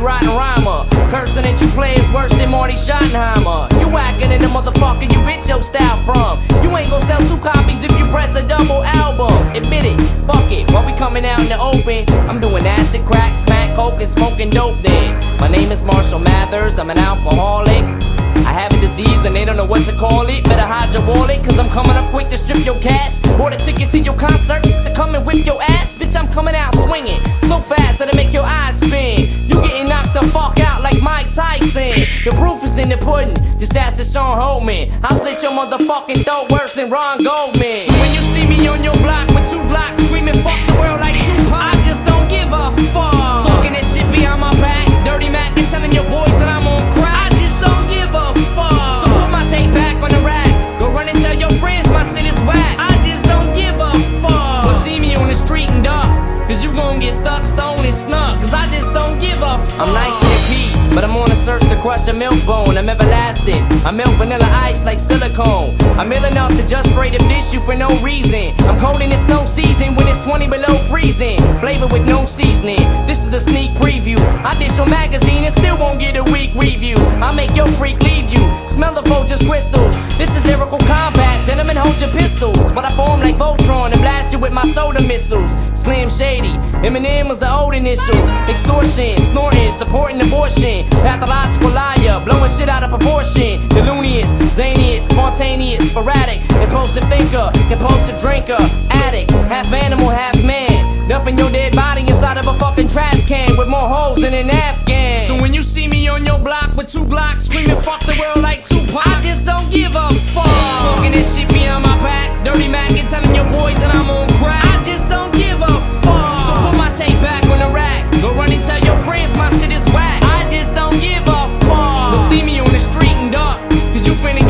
rotten rhymer. Cursing that you play is worse than Marty Schottenheimer. You whacking in the motherfucker you bitch your style from. You ain't gon' sell two copies if you press a double album. Admit it, fuck it. While we coming out in the open, I'm doing acid, crack, smack, coke, and smoking dope then. My name is Marshall Mathers, I'm an alcoholic. I have a disease and they don't know what to call it. Better hide your wallet, cause I'm coming up quick to strip your cash. Bought a ticket to your concert just to come and whip your ass. Bitch, I'm coming out swinging so fast Tyson. The proof is in the pudding, just ask the Sean Holtman. I'll slit your motherfucking throat worse than Ron Goldman. So when you see me on your block with two blocks screaming fuck the world like Tupac, I just don't give a fuck. Talking that shit behind my back, dirty Mac, and telling your boys that I'm on crack. I just don't give a fuck. So put my tape back on the rack. Go run and tell your friends my shit is whack. I just don't give a fuck. But see me on the street and duck. Cause you gon' get stuck, stoned, and snuck. Cause I just don't give a fuck. I'm nice but I'm on a search to crush a milk bone. I'm everlasting. I melt vanilla ice like silicone. I'm ill enough to just up dish you for no reason. I'm cold in the snow season when it's 20 below freezing. Flavor with no seasoning. This is the sneak preview. I dish your magazine and still won't get a weak review. I make your freak leave you. Smell the vulture's crystals. This is lyrical combat. Gentlemen, hold your pistols. But I my soda missiles. Slim Shady. Eminem was the old initials. Extortion, snorting, supporting abortion. Pathological liar, blowing shit out of proportion. Delunious, zaniest, spontaneous, sporadic. Impulsive thinker, compulsive drinker. Addict, half animal, half man. Dumping your dead body inside of a fucking trash can with more holes than an Afghan. So when you see me on your block with two Glocks screaming fuck the world like Tupac, I just don't give a fuck. Talking this shit behind my back, dirty Mac and telling your boys that I'm on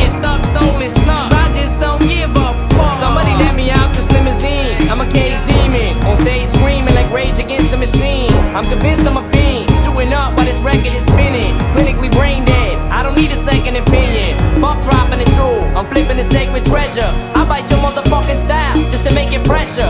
finna stuck, stolen, snuck. I just don't give a fuck. Somebody let me out this limousine. I'm a cage demon, on stage screaming like Rage Against the Machine. I'm convinced I'm a fiend, shooting up while this record is spinning. Clinically brain dead, I don't need a second opinion. Fuck dropping the jewel, I'm flipping the sacred treasure. I bite your motherfucking style just to make it fresher.